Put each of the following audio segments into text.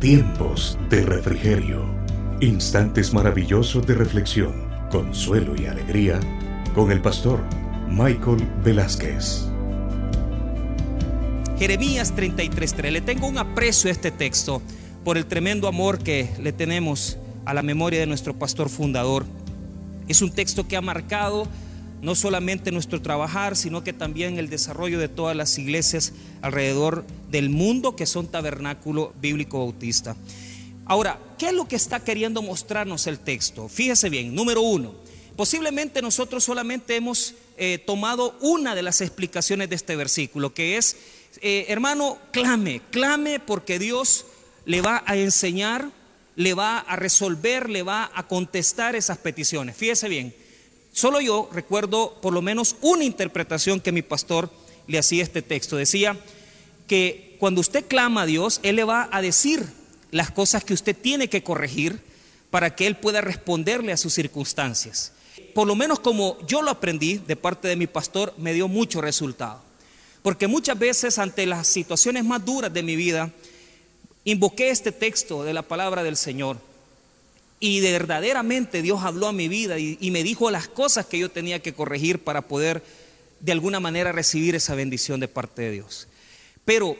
Tiempos de refrigerio. Instantes maravillosos de reflexión, consuelo y alegría con el pastor Michael Velázquez. Jeremías 33:3. Le tengo un aprecio a este texto por el tremendo amor que le tenemos a la memoria de nuestro pastor fundador. Es un texto que ha marcado no solamente nuestro trabajar, sino que también el desarrollo de todas las iglesias alrededor del mundo que son tabernáculo bíblico bautista. Ahora, ¿qué es lo que está queriendo mostrarnos el texto? Fíjese bien, número uno, posiblemente nosotros solamente hemos eh, tomado una de las explicaciones de este versículo, que es, eh, hermano, clame, clame porque Dios le va a enseñar, le va a resolver, le va a contestar esas peticiones. Fíjese bien, Solo yo recuerdo por lo menos una interpretación que mi pastor le hacía este texto. Decía que cuando usted clama a Dios, Él le va a decir las cosas que usted tiene que corregir para que Él pueda responderle a sus circunstancias. Por lo menos como yo lo aprendí de parte de mi pastor, me dio mucho resultado. Porque muchas veces ante las situaciones más duras de mi vida, invoqué este texto de la palabra del Señor y de verdaderamente Dios habló a mi vida y, me dijo las cosas que yo tenía que corregir para poder de alguna manera recibir esa bendición de parte de Dios. Pero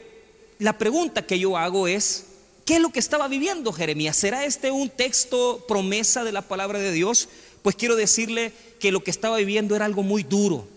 la pregunta que yo hago es, ¿qué es lo que estaba viviendo Jeremías? ¿Será este un texto promesa de la palabra de Dios? Pues quiero decirle que lo que estaba viviendo era algo muy duro.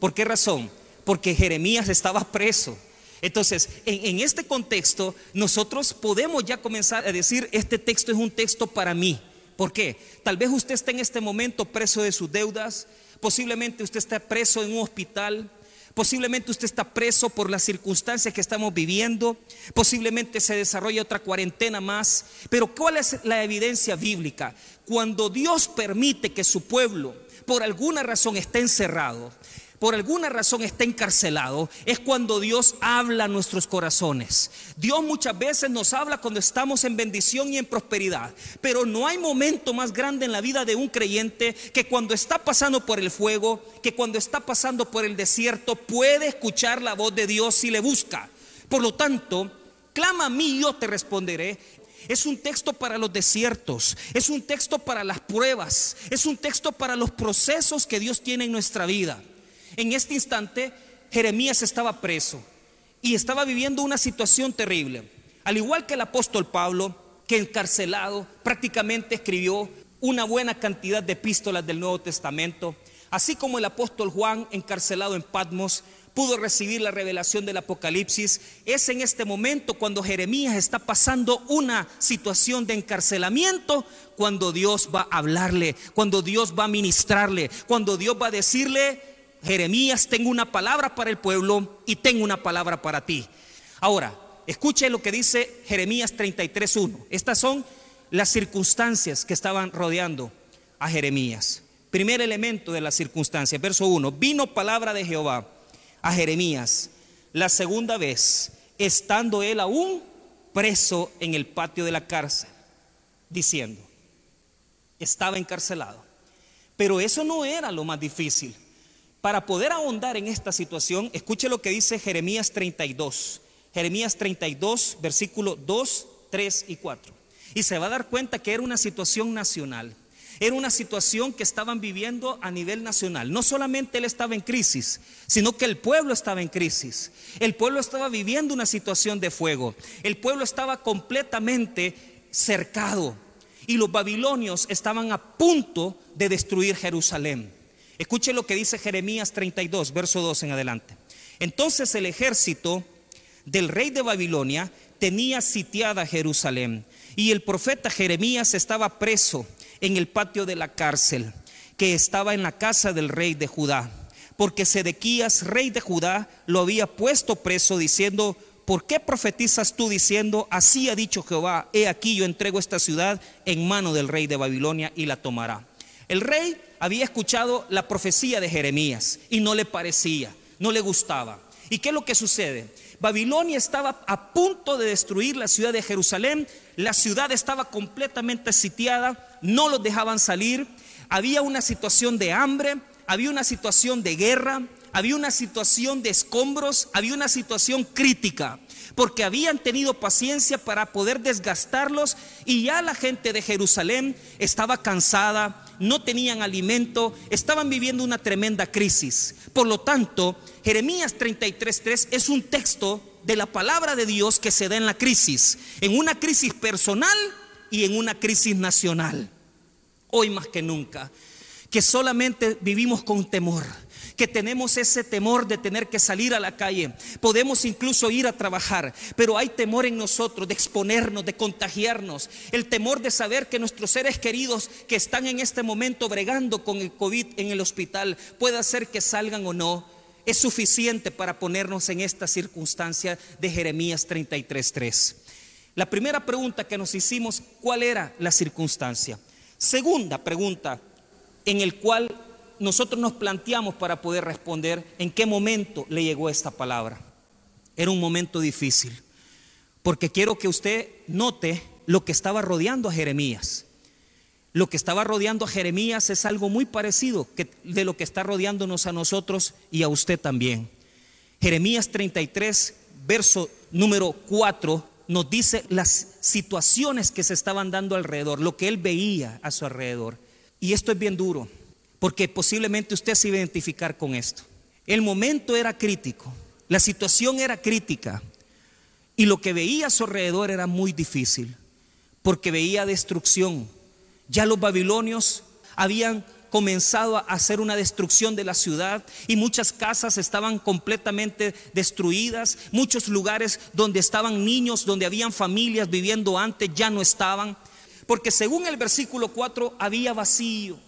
¿Por qué razón? Porque Jeremías estaba preso. Entonces, en, en, este contexto, nosotros podemos ya comenzar a decir, este texto es un texto para mí. ¿Por qué? Tal vez usted esté en este momento preso de sus deudas, posiblemente usted está preso en un hospital, posiblemente usted está preso por las circunstancias que estamos viviendo, posiblemente se desarrolla otra cuarentena más, pero ¿cuál es la evidencia bíblica? Cuando Dios permite que su pueblo por alguna razón esté encerrado, por alguna razón está encarcelado, es cuando Dios habla a nuestros corazones. Dios muchas veces nos habla cuando estamos en bendición y en prosperidad, pero no hay momento más grande en la vida de un creyente que cuando está pasando por el fuego, que cuando está pasando por el desierto, puede escuchar la voz de Dios si le busca. Por lo tanto, clama a mí yo te responderé. Es un texto para los desiertos, es un texto para las pruebas, es un texto para los procesos que Dios tiene en nuestra vida. En este instante, Jeremías estaba preso y estaba viviendo una situación terrible. Al igual que el apóstol Pablo, que encarcelado prácticamente escribió una buena cantidad de epístolas del Nuevo Testamento, así como el apóstol Juan, encarcelado en Patmos, pudo recibir la revelación del Apocalipsis, es en este momento cuando Jeremías está pasando una situación de encarcelamiento, cuando Dios va a hablarle, cuando Dios va a ministrarle, cuando Dios va a decirle, Jeremías, tengo una palabra para el pueblo y tengo una palabra para ti. Ahora, escuche lo que dice Jeremías 33.1. Estas son las circunstancias que estaban rodeando a Jeremías. Primer elemento de las circunstancias, verso 1. Vino palabra de Jehová a Jeremías la segunda vez, estando él aún preso en el patio de la cárcel, diciendo, estaba encarcelado. Pero eso no era lo más difícil. Para poder ahondar en esta situación, escuche lo que dice Jeremías 32. Jeremías 32, versículo 2, 3 y 4. Y se va a dar cuenta que era una situación nacional. Era una situación que estaban viviendo a nivel nacional. No solamente él estaba en crisis, sino que el pueblo estaba en crisis. El pueblo estaba viviendo una situación de fuego. El pueblo estaba completamente cercado. Y los babilonios estaban a punto de destruir Jerusalén. Escuche lo que dice Jeremías 32, verso 2 en adelante. Entonces el ejército del rey de Babilonia tenía sitiada Jerusalén y el profeta Jeremías estaba preso en el patio de la cárcel que estaba en la casa del rey de Judá, porque Sedequías, rey de Judá, lo había puesto preso diciendo, ¿por qué profetizas tú diciendo, así ha dicho Jehová, he aquí yo entrego esta ciudad en mano del rey de Babilonia y la tomará? El rey había escuchado la profecía de Jeremías y no le parecía, no le gustaba. ¿Y qué es lo que sucede? Babilonia estaba a punto de destruir la ciudad de Jerusalén, la ciudad estaba completamente sitiada, no los dejaban salir, había una situación de hambre, había una situación de guerra, había una situación de escombros, había una situación crítica, porque habían tenido paciencia para poder desgastarlos y ya la gente de Jerusalén estaba cansada, no tenían alimento, estaban viviendo una tremenda crisis. Por lo tanto, Jeremías 33.3 es un texto de la palabra de Dios que se da en la crisis, en una crisis personal y en una crisis nacional. Hoy más que nunca, que solamente vivimos con temor que tenemos ese temor de tener que salir a la calle. Podemos incluso ir a trabajar, pero hay temor en nosotros de exponernos, de contagiarnos. El temor de saber que nuestros seres queridos que están en este momento bregando con el COVID en el hospital puede hacer que salgan o no. Es suficiente para ponernos en esta circunstancia de Jeremías 33.3. La primera pregunta que nos hicimos, ¿cuál era la circunstancia? Segunda pregunta, en el cual nosotros nos planteamos para poder responder en qué momento le llegó esta palabra. Era un momento difícil, porque quiero que usted note lo que estaba rodeando a Jeremías. Lo que estaba rodeando a Jeremías es algo muy parecido de lo que está rodeándonos a nosotros y a usted también. Jeremías 33, verso número 4, nos dice las situaciones que se estaban dando alrededor, lo que él veía a su alrededor. Y esto es bien duro porque posiblemente usted se identificar con esto. El momento era crítico, la situación era crítica y lo que veía a su alrededor era muy difícil, porque veía destrucción. Ya los babilonios habían comenzado a hacer una destrucción de la ciudad y muchas casas estaban completamente destruidas, muchos lugares donde estaban niños, donde habían familias viviendo antes, ya no estaban, porque según el versículo 4 había vacío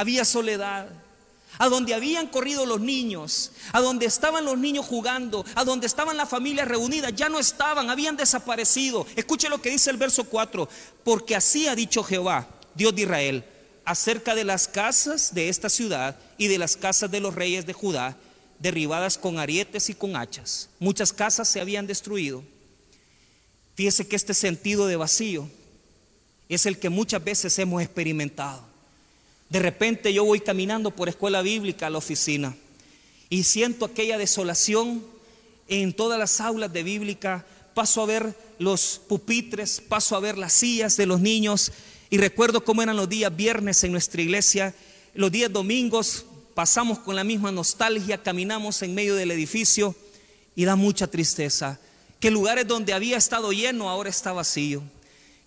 había soledad. A donde habían corrido los niños, a donde estaban los niños jugando, a donde estaban las familias reunidas, ya no estaban, habían desaparecido. Escuche lo que dice el verso 4, porque así ha dicho Jehová, Dios de Israel, acerca de las casas de esta ciudad y de las casas de los reyes de Judá, derribadas con arietes y con hachas. Muchas casas se habían destruido. Fíjese que este sentido de vacío es el que muchas veces hemos experimentado. De repente yo voy caminando por escuela bíblica a la oficina y siento aquella desolación en todas las aulas de bíblica. Paso a ver los pupitres, paso a ver las sillas de los niños y recuerdo cómo eran los días viernes en nuestra iglesia. Los días domingos pasamos con la misma nostalgia, caminamos en medio del edificio y da mucha tristeza. Que lugares donde había estado lleno ahora está vacío.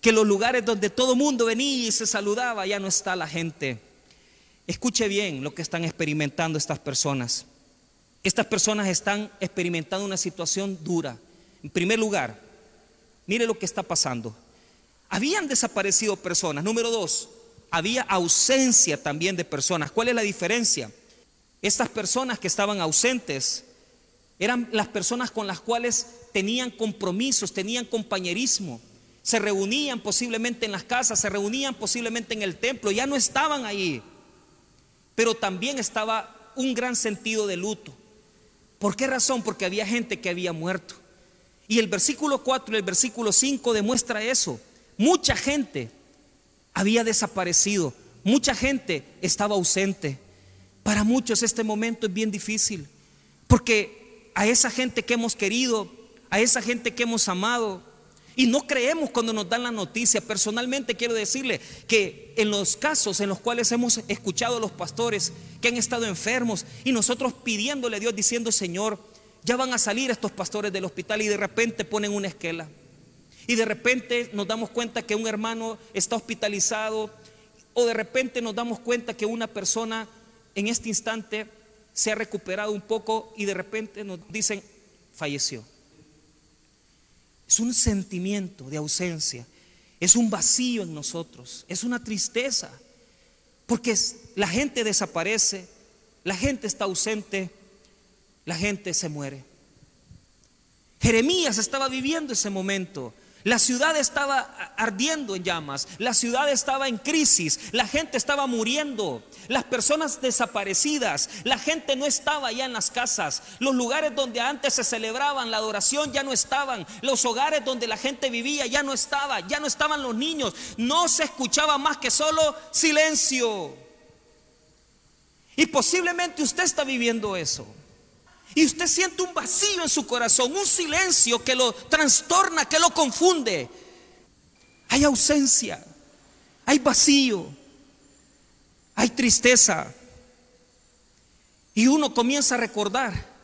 Que los lugares donde todo mundo venía y se saludaba ya no está la gente. Escuche bien lo que están experimentando estas personas. Estas personas están experimentando una situación dura. En primer lugar, mire lo que está pasando. Habían desaparecido personas. Número dos, había ausencia también de personas. ¿Cuál es la diferencia? Estas personas que estaban ausentes eran las personas con las cuales tenían compromisos, tenían compañerismo. Se reunían posiblemente en las casas, se reunían posiblemente en el templo, ya no estaban ahí pero también estaba un gran sentido de luto. ¿Por qué razón? Porque había gente que había muerto. Y el versículo 4 y el versículo 5 demuestra eso. Mucha gente había desaparecido, mucha gente estaba ausente. Para muchos este momento es bien difícil, porque a esa gente que hemos querido, a esa gente que hemos amado, y no creemos cuando nos dan la noticia. Personalmente quiero decirle que en los casos en los cuales hemos escuchado a los pastores que han estado enfermos y nosotros pidiéndole a Dios diciendo, Señor, ya van a salir estos pastores del hospital y de repente ponen una esquela. Y de repente nos damos cuenta que un hermano está hospitalizado o de repente nos damos cuenta que una persona en este instante se ha recuperado un poco y de repente nos dicen, falleció. Es un sentimiento de ausencia, es un vacío en nosotros, es una tristeza, porque la gente desaparece, la gente está ausente, la gente se muere. Jeremías estaba viviendo ese momento. La ciudad estaba ardiendo en llamas, la ciudad estaba en crisis, la gente estaba muriendo, las personas desaparecidas, la gente no estaba ya en las casas, los lugares donde antes se celebraban la adoración ya no estaban, los hogares donde la gente vivía ya no estaba, ya no estaban los niños, no se escuchaba más que solo silencio. Y posiblemente usted está viviendo eso. Y usted siente un vacío en su corazón, un silencio que lo trastorna, que lo confunde. Hay ausencia, hay vacío, hay tristeza. Y uno comienza a recordar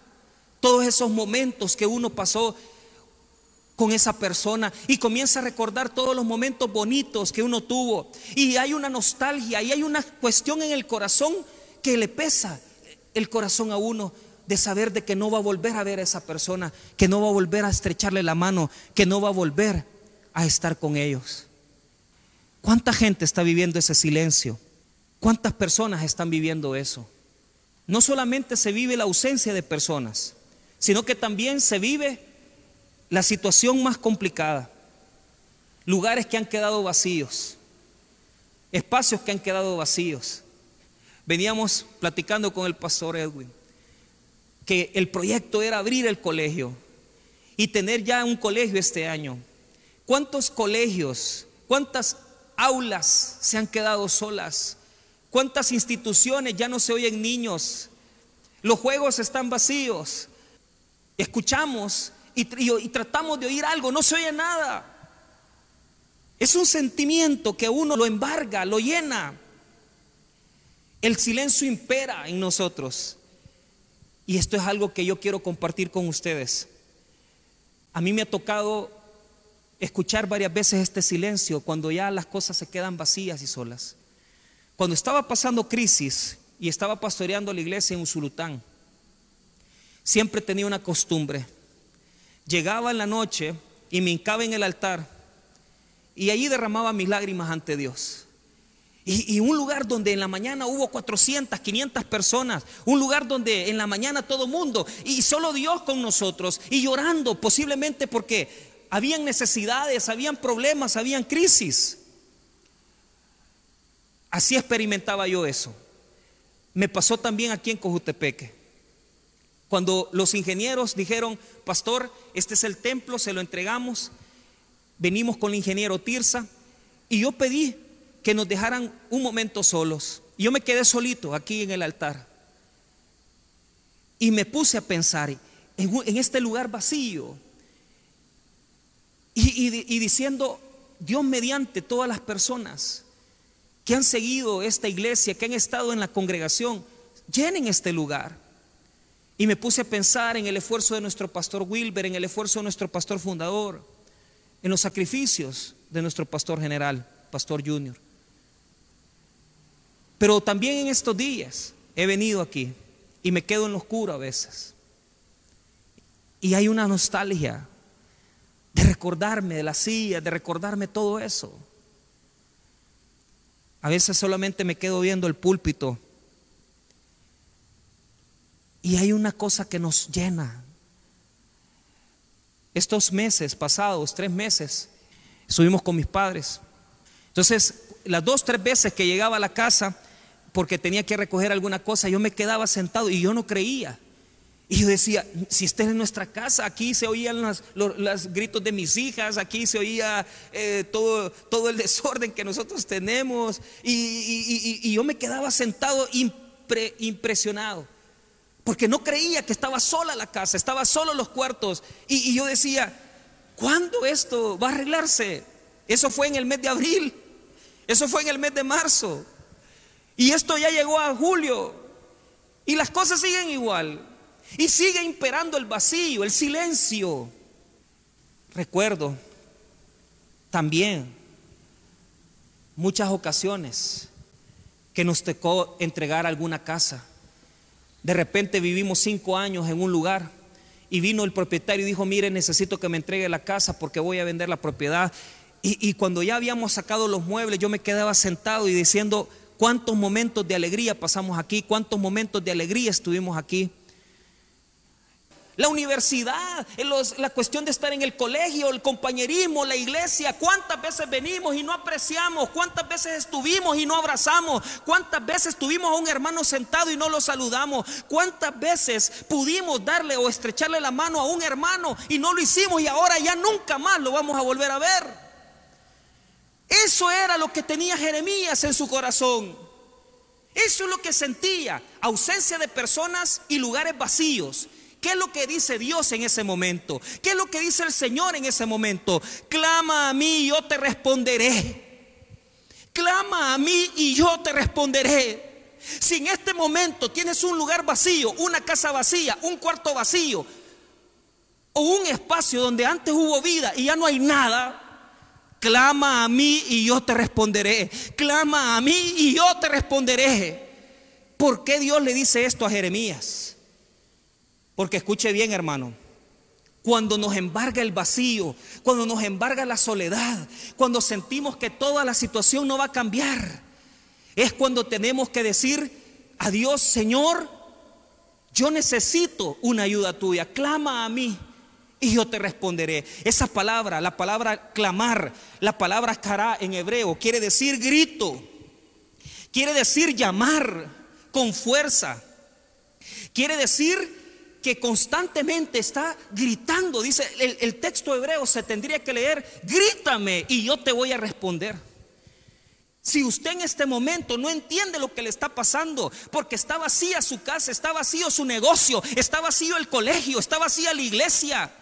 todos esos momentos que uno pasó con esa persona y comienza a recordar todos los momentos bonitos que uno tuvo. Y hay una nostalgia y hay una cuestión en el corazón que le pesa el corazón a uno de saber de que no va a volver a ver a esa persona, que no va a volver a estrecharle la mano, que no va a volver a estar con ellos. ¿Cuánta gente está viviendo ese silencio? ¿Cuántas personas están viviendo eso? No solamente se vive la ausencia de personas, sino que también se vive la situación más complicada. Lugares que han quedado vacíos, espacios que han quedado vacíos. Veníamos platicando con el pastor Edwin que el proyecto era abrir el colegio y tener ya un colegio este año. ¿Cuántos colegios, cuántas aulas se han quedado solas? ¿Cuántas instituciones ya no se oyen niños? Los juegos están vacíos. Escuchamos y, tratamos de oír algo, no se oye nada. Es un sentimiento que uno lo embarga, lo llena. El silencio impera en nosotros. Y esto es algo que yo quiero compartir con ustedes. A mí me ha tocado escuchar varias veces este silencio cuando ya las cosas se quedan vacías y solas. Cuando estaba pasando crisis y estaba pastoreando la iglesia en Usulután, siempre tenía una costumbre. Llegaba en la noche y me hincaba en el altar y allí derramaba mis lágrimas ante Dios. Y, un lugar donde en la mañana hubo 400, 500 personas. Un lugar donde en la mañana todo mundo y solo Dios con nosotros y llorando posiblemente porque habían necesidades, habían problemas, habían crisis. Así experimentaba yo eso. Me pasó también aquí en Cojutepeque. Cuando los ingenieros dijeron, pastor, este es el templo, se lo entregamos, venimos con el ingeniero Tirsa y yo pedí que nos dejaran un momento solos. Y yo me quedé solito aquí en el altar. Y me puse a pensar en, este lugar vacío y diciendo, Dios mediante todas las personas que han seguido esta iglesia, que han estado en la congregación, llenen este lugar. Y me puse a pensar en el esfuerzo de nuestro pastor Wilber, en el esfuerzo de nuestro pastor fundador, en los sacrificios de nuestro pastor general, pastor junior. Pero también en estos días he venido aquí y me quedo en lo oscuro a veces. Y hay una nostalgia de recordarme de la silla, de recordarme todo eso. A veces solamente me quedo viendo el púlpito. Y hay una cosa que nos llena. Estos meses pasados, tres meses, estuvimos con mis padres. Entonces, las dos, tres veces que llegaba a la casa, porque tenía que recoger alguna cosa, yo me quedaba sentado y yo no creía. Y yo decía, si estés en nuestra casa, aquí se oían los, gritos de mis hijas, aquí se oía eh, todo, todo el desorden que nosotros tenemos. Y, yo me quedaba sentado impresionado, porque no creía que estaba sola la casa, estaba solo los cuartos. Y, yo decía, ¿cuándo esto va a arreglarse? Eso fue en el mes de abril, eso fue en el mes de marzo. Y esto ya llegó a julio. Y las cosas siguen igual. Y sigue imperando el vacío, el silencio. Recuerdo también muchas ocasiones que nos tocó entregar alguna casa. De repente vivimos cinco años en un lugar y vino el propietario y dijo, mire, necesito que me entregue la casa porque voy a vender la propiedad. Y, y cuando ya habíamos sacado los muebles, yo me quedaba sentado y diciendo, ¿cuántos momentos de alegría pasamos aquí? ¿Cuántos momentos de alegría estuvimos aquí? la universidad, la cuestión de estar en el colegio, el compañerismo, la iglesia. ¿Cuántas veces venimos y no apreciamos? ¿Cuántas veces estuvimos y no abrazamos? ¿Cuántas veces tuvimos a un hermano sentado y no lo saludamos? ¿Cuántas veces pudimos darle o estrecharle la mano a un hermano y no lo hicimos y ahora ya nunca más lo vamos a volver a ver? Eso era lo que tenía Jeremías en su corazón. Eso es lo que sentía, ausencia de personas y lugares vacíos ¿Qué es lo que dice Dios en ese momento? ¿Qué es lo que dice el Señor en ese momento? Clama a mí y yo te responderé. Clama a mí y yo te responderé. Si en este momento tienes un lugar vacío, una casa vacía, un cuarto vacío, o un espacio donde antes hubo vida y ya no hay nada, clama a mí y yo te responderé. Clama a mí y yo te responderé. ¿Por qué Dios le dice esto a Jeremías? Porque escuche bien, hermano. Cuando nos embarga el vacío, cuando nos embarga la soledad, cuando sentimos que toda la situación no va a cambiar, es cuando tenemos que decir a Dios, Señor, yo necesito una ayuda tuya, clama a mí y yo te responderé. Esa palabra, la palabra clamar, la palabra cara en hebreo, quiere decir grito, quiere decir llamar con fuerza, quiere decir que constantemente está gritando. Dice el, el, texto hebreo se tendría que leer, grítame y yo te voy a responder. Si usted en este momento no entiende lo que le está pasando, porque está vacía su casa, está vacío su negocio, está vacío el colegio, está vacía la iglesia,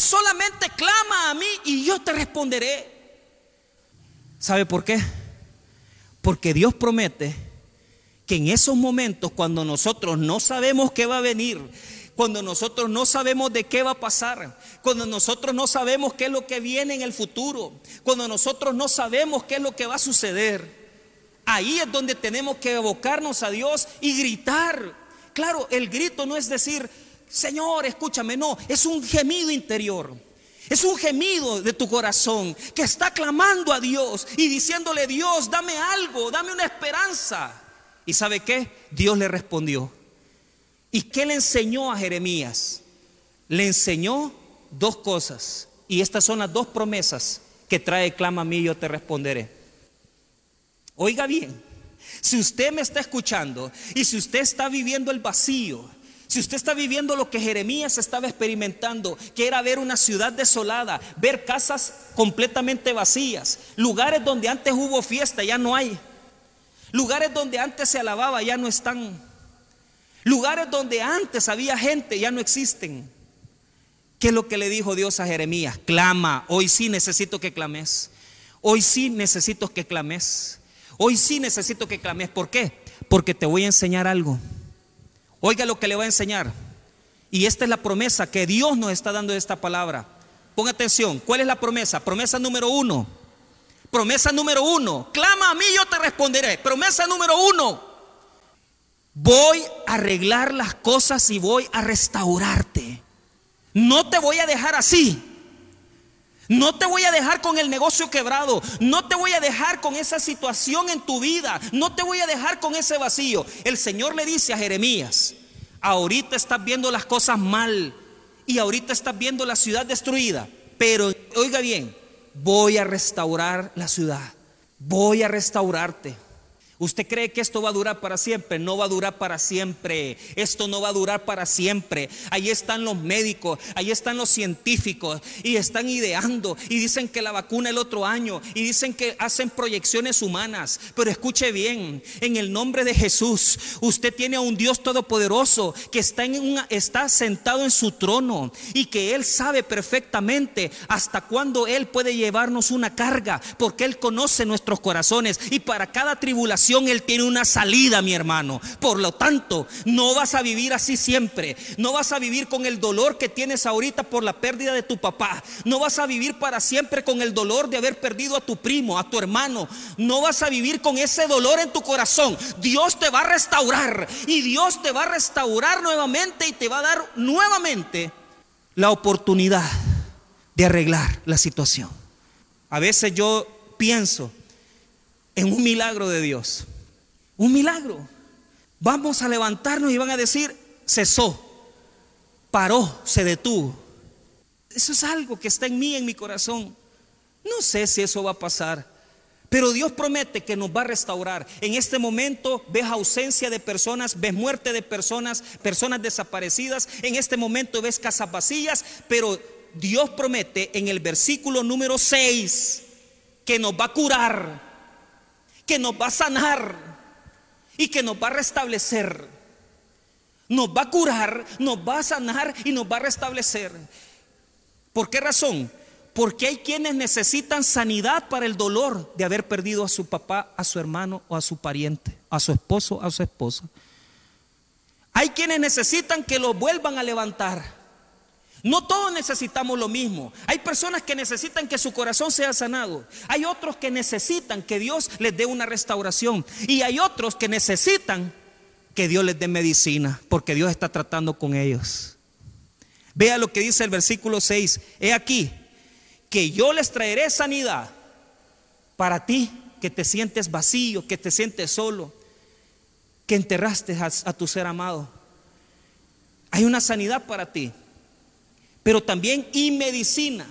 Solamente clama a mí y yo te responderé. ¿Sabe por qué? Porque Dios promete que en esos momentos cuando nosotros no sabemos qué va a venir, cuando nosotros no sabemos de qué va a pasar, cuando nosotros no sabemos qué es lo que viene en el futuro, cuando nosotros no sabemos qué es lo que va a suceder, ahí es donde tenemos que evocarnos a Dios y gritar. Claro, el grito no es decir, Señor, escúchame, no, es un gemido interior. Es un gemido de tu corazón que está clamando a Dios y diciéndole, Dios, dame algo, dame una esperanza. ¿Y sabe qué? Dios le respondió. ¿Y qué le enseñó a Jeremías? Le enseñó dos cosas. Y estas son las dos promesas que trae clama a mí yo te responderé. Oiga bien, si usted me está escuchando y si usted está viviendo el vacío, si usted está viviendo lo que Jeremías estaba experimentando, que era ver una ciudad desolada, ver casas completamente vacías, lugares donde antes hubo fiesta, ya no hay. Lugares donde antes se alababa, ya no están. Lugares donde antes había gente, ya no existen. ¿Qué es lo que le dijo Dios a Jeremías? Clama, hoy sí necesito que clames. Hoy sí necesito que clames. Hoy sí necesito que clames. ¿Por qué? Porque te voy a enseñar algo. Oiga lo que le va a enseñar. Y esta es la promesa que Dios nos está dando de esta palabra. Ponga atención, ¿cuál es la promesa? Promesa número uno. Promesa número uno. Clama a mí, yo te responderé. Promesa número uno. Voy a arreglar las cosas y voy a restaurarte. No te voy a dejar así. No te voy a dejar con el negocio quebrado. No te voy a dejar con esa situación en tu vida. No te voy a dejar con ese vacío. El Señor le dice a Jeremías, ahorita estás viendo las cosas mal y ahorita estás viendo la ciudad destruida. Pero oiga bien, voy a restaurar la ciudad. Voy a restaurarte. ¿Usted cree que esto va a durar para siempre? No va a durar para siempre. Esto no va a durar para siempre. Ahí están los médicos, ahí están los científicos y están ideando y dicen que la vacuna el otro año y dicen que hacen proyecciones humanas. Pero escuche bien, en el nombre de Jesús, usted tiene a un Dios todopoderoso que está, está sentado en su trono y que Él sabe perfectamente hasta cuándo Él puede llevarnos una carga porque Él conoce nuestros corazones y para cada tribulación él tiene una salida, mi hermano. Por lo tanto, no vas a vivir así siempre. No vas a vivir con el dolor que tienes ahorita por la pérdida de tu papá. No vas a vivir para siempre con el dolor de haber perdido a tu primo, a tu hermano. No vas a vivir con ese dolor en tu corazón. Dios te va a restaurar y Dios te va a restaurar nuevamente y te va a dar nuevamente la oportunidad de arreglar la situación. A veces yo pienso, en un milagro de Dios. Un milagro. Vamos a levantarnos y van a decir, cesó, paró, se detuvo. Eso es algo que está en mí, en mi corazón. No sé si eso va a pasar, pero Dios promete que nos va a restaurar. En este momento ves ausencia de personas, ves muerte de personas, personas desaparecidas. En este momento ves casas vacías, pero Dios promete en el versículo número 6 que nos va a curar que nos va a sanar y que nos va a restablecer. nos va a curar, nos va a sanar y nos va a restablecer. ¿Por qué razón? Porque hay quienes necesitan sanidad para el dolor de haber perdido a su papá, a su hermano o a su pariente, a su esposo, a su esposa. Hay quienes necesitan que lo vuelvan a levantar. No todos necesitamos lo mismo. Hay personas que necesitan que su corazón sea sanado. Hay otros que necesitan que Dios les dé una restauración. Y hay otros que necesitan que Dios les dé medicina, porque Dios está tratando con ellos. Vea lo que dice el versículo 6. He aquí que yo les traeré sanidad para ti que te sientes vacío, que te sientes solo, que enterraste a, a tu ser amado. Hay una sanidad para ti pero también y medicina.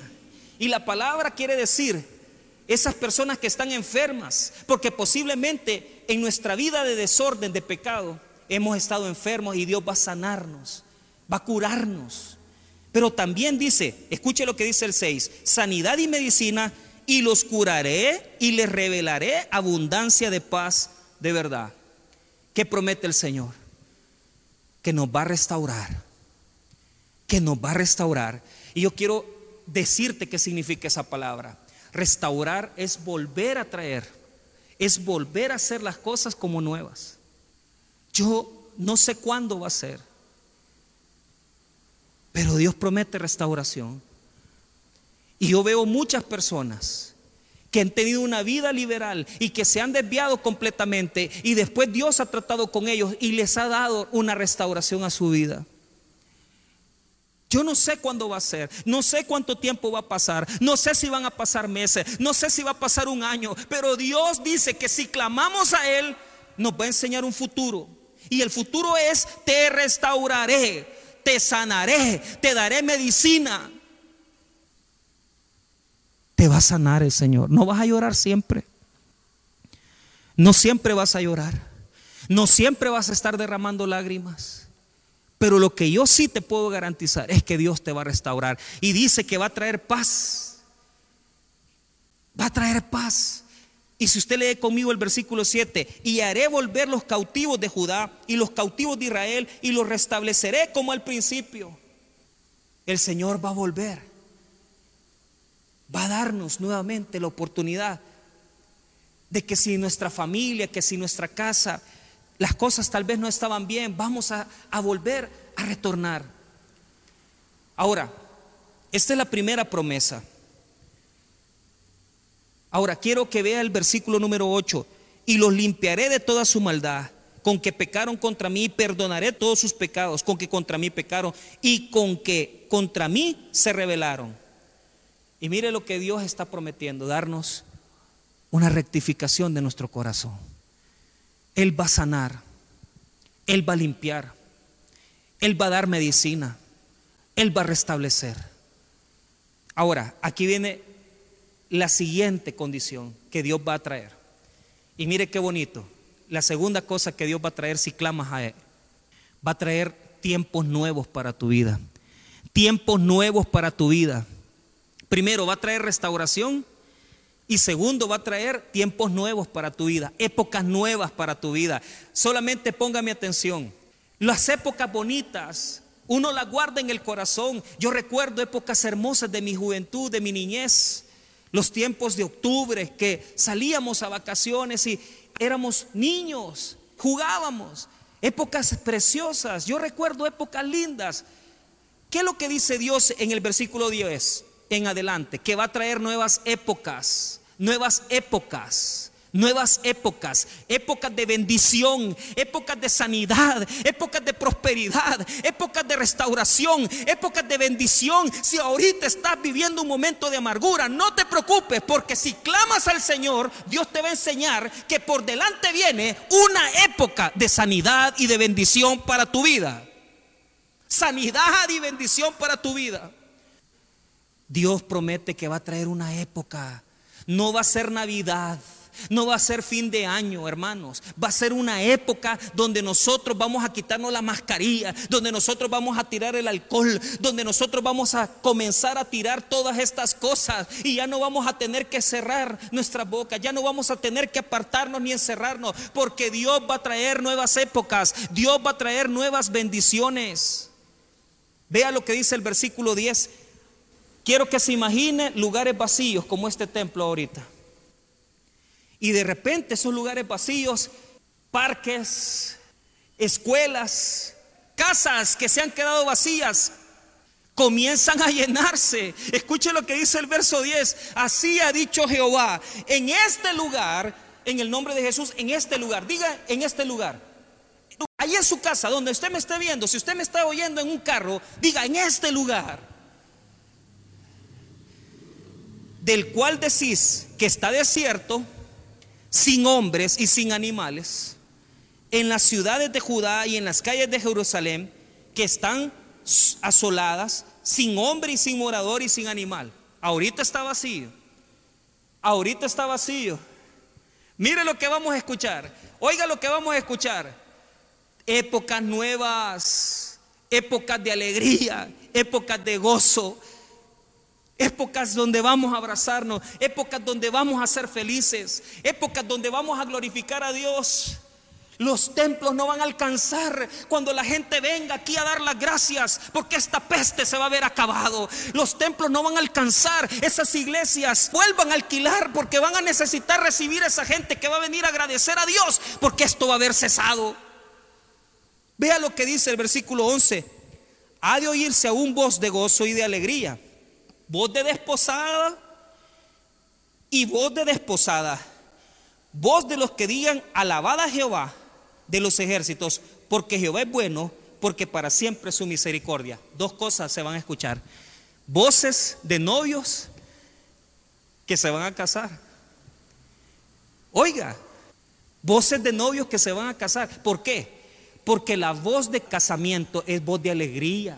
Y la palabra quiere decir esas personas que están enfermas, porque posiblemente en nuestra vida de desorden, de pecado, hemos estado enfermos y Dios va a sanarnos, va a curarnos. Pero también dice, escuche lo que dice el 6, sanidad y medicina, y los curaré y les revelaré abundancia de paz de verdad. ¿Qué promete el Señor? Que nos va a restaurar que nos va a restaurar. Y yo quiero decirte qué significa esa palabra. Restaurar es volver a traer, es volver a hacer las cosas como nuevas. Yo no sé cuándo va a ser, pero Dios promete restauración. Y yo veo muchas personas que han tenido una vida liberal y que se han desviado completamente y después Dios ha tratado con ellos y les ha dado una restauración a su vida. Yo no sé cuándo va a ser, no sé cuánto tiempo va a pasar, no sé si van a pasar meses, no sé si va a pasar un año, pero Dios dice que si clamamos a Él, nos va a enseñar un futuro. Y el futuro es, te restauraré, te sanaré, te daré medicina. Te va a sanar el Señor. No vas a llorar siempre. No siempre vas a llorar. No siempre vas a estar derramando lágrimas. Pero lo que yo sí te puedo garantizar es que Dios te va a restaurar. Y dice que va a traer paz. Va a traer paz. Y si usted lee conmigo el versículo 7, y haré volver los cautivos de Judá y los cautivos de Israel y los restableceré como al principio. El Señor va a volver. Va a darnos nuevamente la oportunidad de que si nuestra familia, que si nuestra casa, las cosas tal vez no estaban bien, vamos a, volver a retornar. Ahora, esta es la primera promesa. Ahora, quiero que vea el versículo número 8. Y los limpiaré de toda su maldad, con que pecaron contra mí, perdonaré todos sus pecados, con que contra mí pecaron y con que contra mí se rebelaron. Y mire lo que Dios está prometiendo, darnos una rectificación de nuestro corazón. Él va a sanar, Él va a limpiar, Él va a dar medicina, Él va a restablecer. Ahora, aquí viene la siguiente condición que Dios va a traer. Y mire qué bonito. La segunda cosa que Dios va a traer si clamas a Él, va a traer tiempos nuevos para tu vida. Tiempos nuevos para tu vida. Primero, va a traer restauración y segundo, va a traer tiempos nuevos para tu vida, épocas nuevas para tu vida. Solamente póngame atención. Las épocas bonitas, uno las guarda en el corazón. Yo recuerdo épocas hermosas de mi juventud, de mi niñez. Los tiempos de octubre que salíamos a vacaciones y éramos niños, jugábamos. Épocas preciosas. Yo recuerdo épocas lindas. ¿Qué es lo que dice Dios en el versículo 10 en adelante? Que va a traer nuevas épocas nuevas épocas, nuevas épocas, épocas de bendición, épocas de sanidad, épocas de prosperidad, épocas de restauración, épocas de bendición. Si ahorita estás viviendo un momento de amargura, no te preocupes, porque si clamas al Señor, Dios te va a enseñar que por delante viene una época de sanidad y de bendición para tu vida. Sanidad y bendición para tu vida. Dios promete que va a traer una época no va a ser Navidad, No va a ser fin de año, hermanos. Va a ser una época donde nosotros vamos a quitarnos la mascarilla, donde nosotros vamos a tirar el alcohol, donde nosotros vamos a comenzar a tirar todas estas cosas y ya no vamos a tener que cerrar nuestra boca, ya no vamos a tener que apartarnos ni encerrarnos, porque Dios va a traer nuevas épocas, Dios va a traer nuevas bendiciones. Vea lo que dice el versículo 10. Quiero que se imagine lugares vacíos como este templo ahorita. Y de repente esos lugares vacíos, parques, escuelas, casas que se han quedado vacías, comienzan a llenarse. Escuche lo que dice el verso 10. Así ha dicho Jehová, en este lugar, en el nombre de Jesús, en este lugar, diga en este lugar. Ahí en su casa, donde usted me esté viendo, si usted me está oyendo en un carro, diga en este lugar, del cual decís que está desierto, sin hombres y sin animales, en las ciudades de Judá y en las calles de Jerusalén, que están asoladas, sin hombre y sin morador y sin animal. Ahorita está vacío. Ahorita está vacío. Mire lo que vamos a escuchar. Oiga lo que vamos a escuchar. Épocas nuevas, épocas de alegría, épocas de gozo, épocas donde vamos a abrazarnos, épocas donde vamos a ser felices, épocas donde vamos a glorificar a Dios. Los templos no van a alcanzar cuando la gente venga aquí a dar las gracias porque esta peste se va a ver acabado. Los templos no van a alcanzar. Esas iglesias vuelvan a alquilar porque van a necesitar recibir a esa gente que va a venir a agradecer a Dios porque esto va a haber cesado. Vea lo que dice el versículo 11. Ha de oírse aún voz de gozo y de alegría voz de desposada y voz de desposada, voz de los que digan alabada Jehová de los ejércitos, porque Jehová es bueno, porque para siempre su misericordia. Dos cosas se van a escuchar. Voces de novios que se van a casar. Oiga, voces de novios que se van a casar. ¿Por qué? Porque la voz de casamiento es voz de alegría.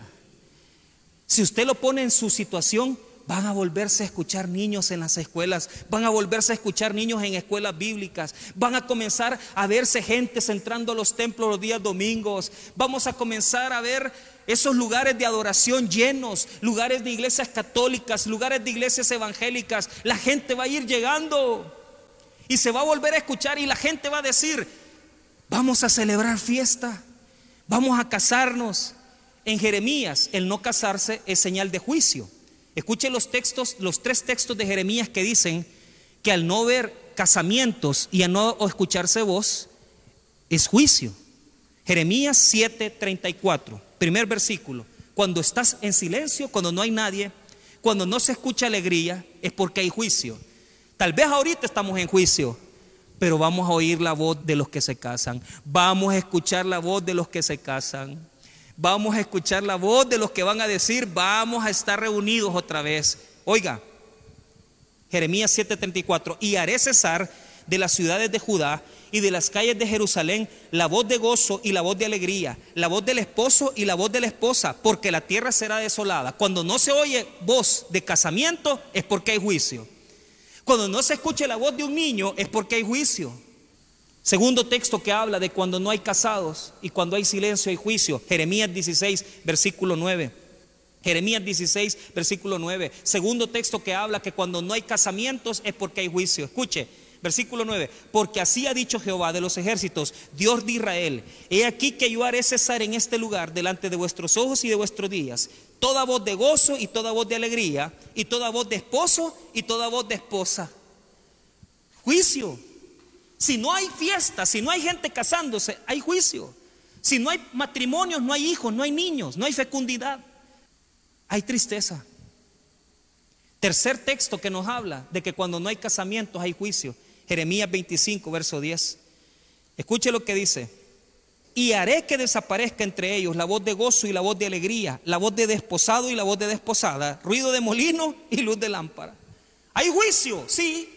Si usted lo pone en su situación, van a volverse a escuchar niños en las escuelas, van a volverse a escuchar niños en escuelas bíblicas, van a comenzar a verse gentes entrando a los templos los días domingos, vamos a comenzar a ver esos lugares de adoración llenos, lugares de iglesias católicas, lugares de iglesias evangélicas, la gente va a ir llegando y se va a volver a escuchar y la gente va a decir, vamos a celebrar fiesta, vamos a casarnos. En Jeremías, el no casarse es señal de juicio. Escuche los textos, los tres textos de Jeremías que dicen que al no ver casamientos y al no escucharse voz, es juicio. Jeremías 7:34, primer versículo. Cuando estás en silencio, cuando no hay nadie, cuando no se escucha alegría, es porque hay juicio. Tal vez ahorita estamos en juicio, pero vamos a oír la voz de los que se casan. Vamos a escuchar la voz de los que se casan. Vamos a escuchar la voz de los que van a decir, vamos a estar reunidos otra vez. Oiga, Jeremías 7:34, y haré cesar de las ciudades de Judá y de las calles de Jerusalén la voz de gozo y la voz de alegría, la voz del esposo y la voz de la esposa, porque la tierra será desolada. Cuando no se oye voz de casamiento es porque hay juicio. Cuando no se escuche la voz de un niño es porque hay juicio. Segundo texto que habla de cuando no hay casados y cuando hay silencio hay juicio. Jeremías 16, versículo 9. Jeremías 16, versículo 9. Segundo texto que habla que cuando no hay casamientos es porque hay juicio. Escuche, versículo 9. Porque así ha dicho Jehová de los ejércitos, Dios de Israel. He aquí que yo haré cesar en este lugar delante de vuestros ojos y de vuestros días toda voz de gozo y toda voz de alegría y toda voz de esposo y toda voz de esposa. Juicio. Si no hay fiesta, si no hay gente casándose, hay juicio. Si no hay matrimonios, no hay hijos, no hay niños, no hay fecundidad. Hay tristeza. Tercer texto que nos habla de que cuando no hay casamientos hay juicio. Jeremías 25, verso 10. Escuche lo que dice. Y haré que desaparezca entre ellos la voz de gozo y la voz de alegría, la voz de desposado y la voz de desposada, ruido de molino y luz de lámpara. Hay juicio, sí.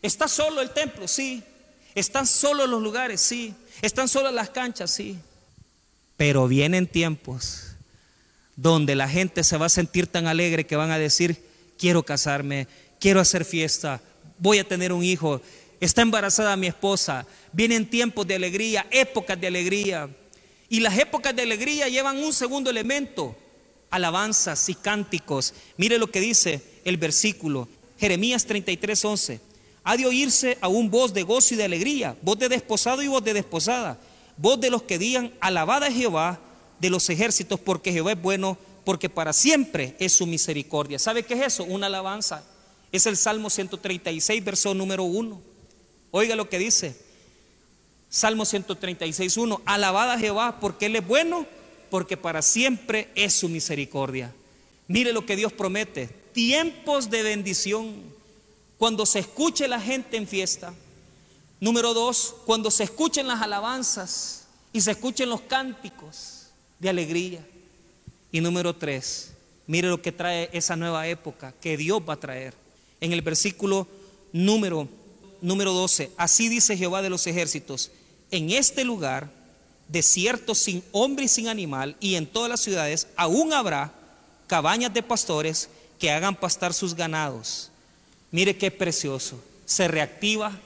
Está solo el templo, sí. Están solo los lugares, sí. Están solo las canchas, sí. Pero vienen tiempos donde la gente se va a sentir tan alegre que van a decir, quiero casarme, quiero hacer fiesta, voy a tener un hijo, Está embarazada mi esposa. Vienen tiempos de alegría, épocas de alegría. Y las épocas de alegría llevan un segundo elemento, alabanzas y cánticos. Mire lo que dice el versículo, Jeremías 33, 11. Ha de oírse aún voz de gozo y de alegría, voz de desposado y voz de desposada, voz de los que digan, alabada a Jehová de los ejércitos, porque Jehová es bueno, porque para siempre es su misericordia. ¿Sabe qué es eso? Una alabanza. Es el Salmo 136, verso número 1. Oiga lo que dice. Salmo 136, 1. Alabada Jehová porque Él es bueno, porque para siempre es su misericordia. Mire lo que Dios promete. Tiempos de bendición. Cuando se escuche la gente en fiesta. Número dos, cuando se escuchen las alabanzas y se escuchen los cánticos de alegría. Y número tres, mire lo que trae esa nueva época que Dios va a traer. En el versículo número, número 12, así dice Jehová de los ejércitos, en este lugar, desierto sin hombre y sin animal, y en todas las ciudades aún habrá cabañas de pastores que hagan pastar sus ganados. Mire qué precioso. Se reactiva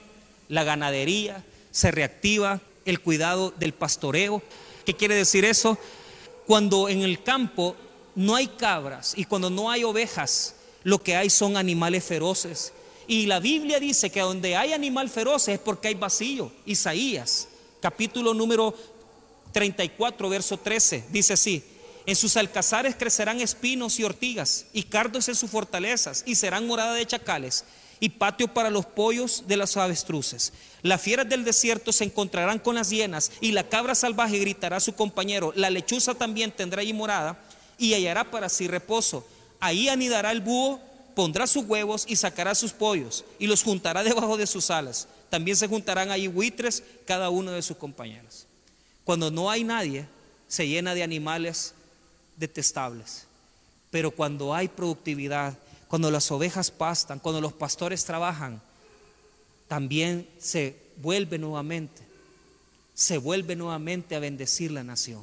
la ganadería, se reactiva el cuidado del pastoreo. ¿Qué quiere decir eso? Cuando en el campo no hay cabras y cuando no hay ovejas, lo que hay son animales feroces. Y la Biblia dice que donde hay animal feroz es porque hay vacío. Isaías, capítulo número 34, verso 13, dice así. En sus alcazares crecerán espinos y ortigas, y cardos en sus fortalezas, y serán morada de chacales, y patio para los pollos de las avestruces. Las fieras del desierto se encontrarán con las hienas, y la cabra salvaje gritará a su compañero. La lechuza también tendrá allí morada, y hallará para sí reposo. Ahí anidará el búho, pondrá sus huevos y sacará sus pollos, y los juntará debajo de sus alas. También se juntarán allí buitres, cada uno de sus compañeros. Cuando no hay nadie, se llena de animales detestables. Pero cuando hay productividad, cuando las ovejas pastan, cuando los pastores trabajan, también se vuelve nuevamente, se vuelve nuevamente a bendecir la nación.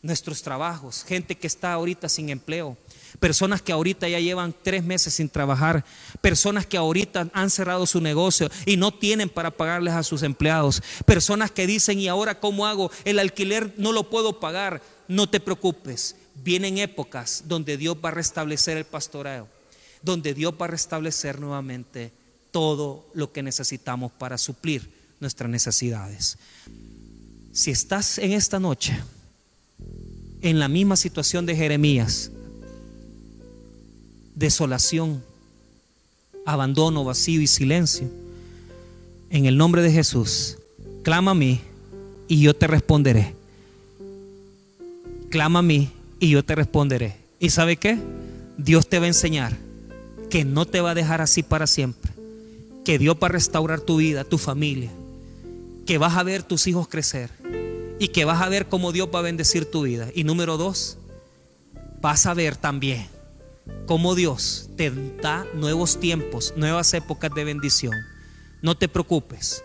Nuestros trabajos, gente que está ahorita sin empleo, personas que ahorita ya llevan tres meses sin trabajar, personas que ahorita han cerrado su negocio y no tienen para pagarles a sus empleados, personas que dicen, ¿y ahora cómo hago? El alquiler no lo puedo pagar. No te preocupes, vienen épocas donde Dios va a restablecer el pastoreo, donde Dios va a restablecer nuevamente todo lo que necesitamos para suplir nuestras necesidades. Si estás en esta noche en la misma situación de Jeremías, desolación, abandono, vacío y silencio, en el nombre de Jesús, clama a mí y yo te responderé. Clama a mí y yo te responderé. ¿Y sabe qué? Dios te va a enseñar que no te va a dejar así para siempre. Que Dios va a restaurar tu vida, tu familia. Que vas a ver tus hijos crecer. Y que vas a ver cómo Dios va a bendecir tu vida. Y número dos, vas a ver también cómo Dios te da nuevos tiempos, nuevas épocas de bendición. No te preocupes,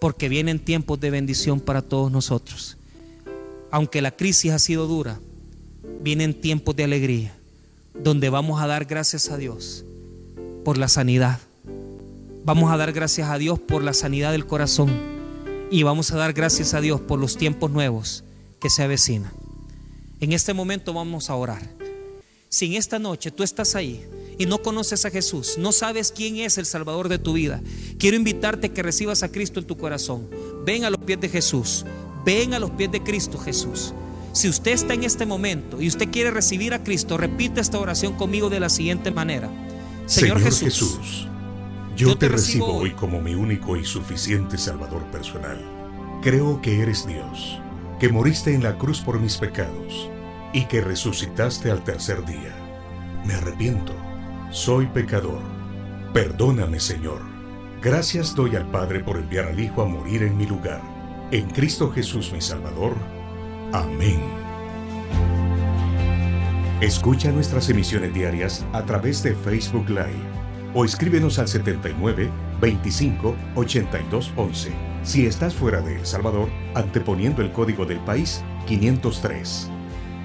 porque vienen tiempos de bendición para todos nosotros. Aunque la crisis ha sido dura, vienen tiempos de alegría, donde vamos a dar gracias a Dios por la sanidad. Vamos a dar gracias a Dios por la sanidad del corazón y vamos a dar gracias a Dios por los tiempos nuevos que se avecinan. En este momento vamos a orar. Si en esta noche tú estás ahí y no conoces a Jesús, no sabes quién es el Salvador de tu vida, quiero invitarte que recibas a Cristo en tu corazón. Ven a los pies de Jesús, ven a los pies de Cristo Jesús. Si usted está en este momento y usted quiere recibir a Cristo, repite esta oración conmigo de la siguiente manera. Señor, Jesús, yo, te, recibo hoy como mi único y suficiente Salvador personal. Creo que eres Dios, que moriste en la cruz por mis pecados y que resucitaste al tercer día. Me arrepiento, soy pecador. Perdóname, Señor. Gracias doy al Padre por enviar al Hijo a morir en mi lugar. En Cristo Jesús mi Salvador Amén. Escucha nuestras emisiones diarias a través de Facebook Live o escríbenos al 79 25 82 11. Si estás fuera de El Salvador, anteponiendo el código del país 503.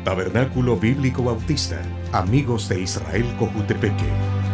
Tabernáculo Bíblico Bautista, Amigos de Israel Cojutepeque.